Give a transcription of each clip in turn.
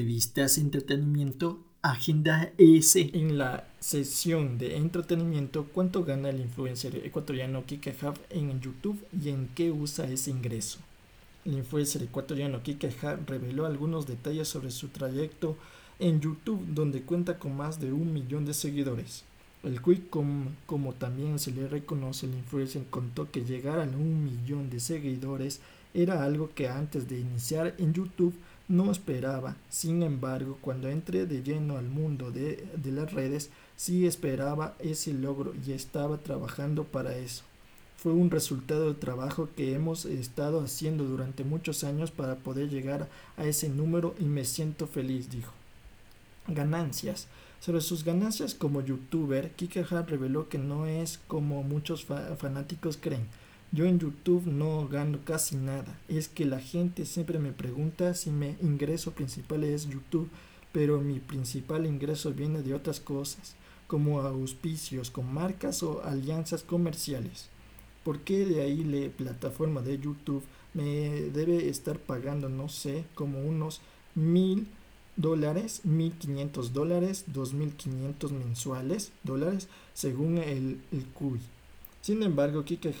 revistas entretenimiento Agenda ES. En la sesión de entretenimiento, ¿cuánto gana el influencer ecuatoriano Kike Hub en YouTube y en qué usa ese ingreso? El influencer ecuatoriano Kike Hub reveló algunos detalles sobre su trayecto en YouTube, donde cuenta con más de un millón de seguidores. El Quick, como también se le reconoce, el influencer contó que llegar a un millón de seguidores era algo que antes de iniciar en YouTube no esperaba. Sin embargo, cuando entré de lleno al mundo de, las redes, sí esperaba ese logro y estaba trabajando para eso. Fue un resultado del trabajo que hemos estado haciendo durante muchos años para poder llegar a ese número y me siento feliz, dijo. Ganancias. Sobre sus ganancias como youtuber, Kike Hart reveló que no es como muchos fanáticos creen yo en YouTube no gano casi nada. Es que la gente siempre me pregunta si mi ingreso principal es YouTube, pero mi principal ingreso viene de otras cosas, como auspicios con marcas o alianzas comerciales. ¿Por qué de ahí la plataforma de YouTube me debe estar pagando, no sé, como unos mil dólares, mil quinientos dólares, dos mil quinientos mensuales dólares, según el, el? Sin embargo, Kike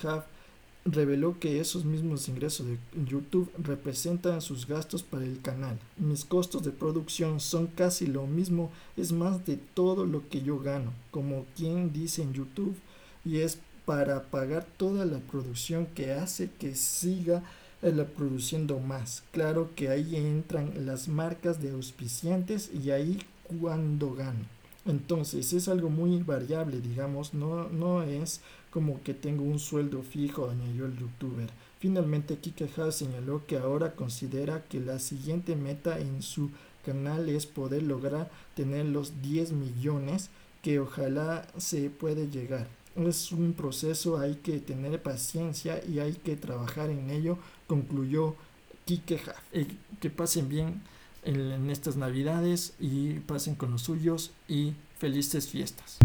reveló que esos mismos ingresos de YouTube representan sus gastos para el canal. Mis costos de producción son casi lo mismo, es más de todo lo que yo gano, como quien dice en YouTube, y es para pagar toda la producción que hace que siga eh, produciendo más. Claro que ahí entran las marcas de auspiciantes y ahí cuando gano. Entonces es algo muy variable, digamos, no, no es como que tengo un sueldo fijo, añadió el youtuber. Finalmente, Kike señaló que ahora considera que la siguiente meta en su canal es poder lograr tener los 10 millones que ojalá se puede llegar. Es un proceso, hay que tener paciencia y hay que trabajar en ello, concluyó Kike que pasen bien en, estas navidades y pasen con los suyos y felices fiestas.